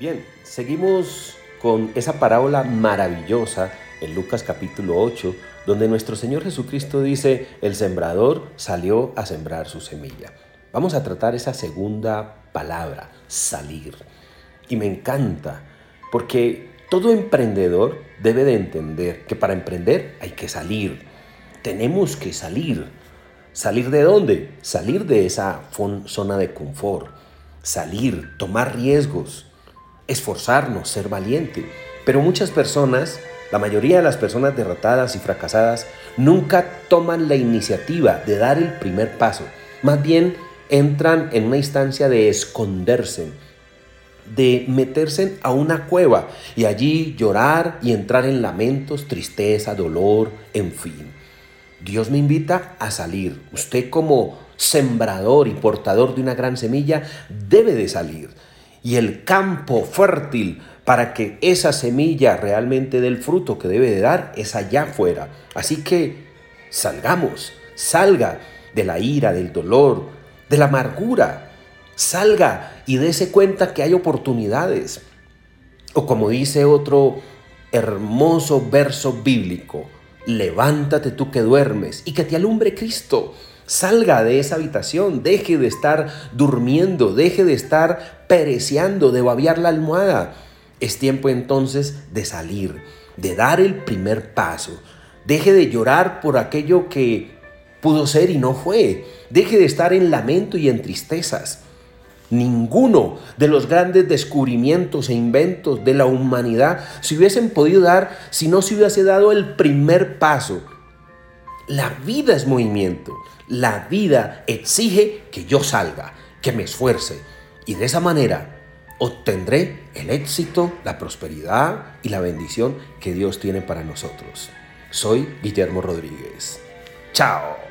Bien, seguimos con esa parábola maravillosa en Lucas capítulo 8, donde nuestro Señor Jesucristo dice, el sembrador salió a sembrar su semilla. Vamos a tratar esa segunda palabra, salir. Y me encanta, porque todo emprendedor debe de entender que para emprender hay que salir. Tenemos que salir. ¿Salir de dónde? Salir de esa zona de confort. Salir, tomar riesgos esforzarnos, ser valiente. Pero muchas personas, la mayoría de las personas derrotadas y fracasadas, nunca toman la iniciativa de dar el primer paso. Más bien entran en una instancia de esconderse, de meterse a una cueva y allí llorar y entrar en lamentos, tristeza, dolor, en fin. Dios me invita a salir. Usted como sembrador y portador de una gran semilla debe de salir y el campo fértil para que esa semilla realmente dé fruto que debe de dar es allá afuera. Así que salgamos, salga de la ira, del dolor, de la amargura. Salga y dése cuenta que hay oportunidades. O como dice otro hermoso verso bíblico, levántate tú que duermes y que te alumbre Cristo. Salga de esa habitación, deje de estar durmiendo, deje de estar pereceando, de babiar la almohada. Es tiempo entonces de salir, de dar el primer paso. Deje de llorar por aquello que pudo ser y no fue. Deje de estar en lamento y en tristezas. Ninguno de los grandes descubrimientos e inventos de la humanidad se hubiesen podido dar si no se hubiese dado el primer paso la vida es movimiento. La vida exige que yo salga, que me esfuerce. Y de esa manera obtendré el éxito, la prosperidad y la bendición que Dios tiene para nosotros. Soy Guillermo Rodríguez. Chao.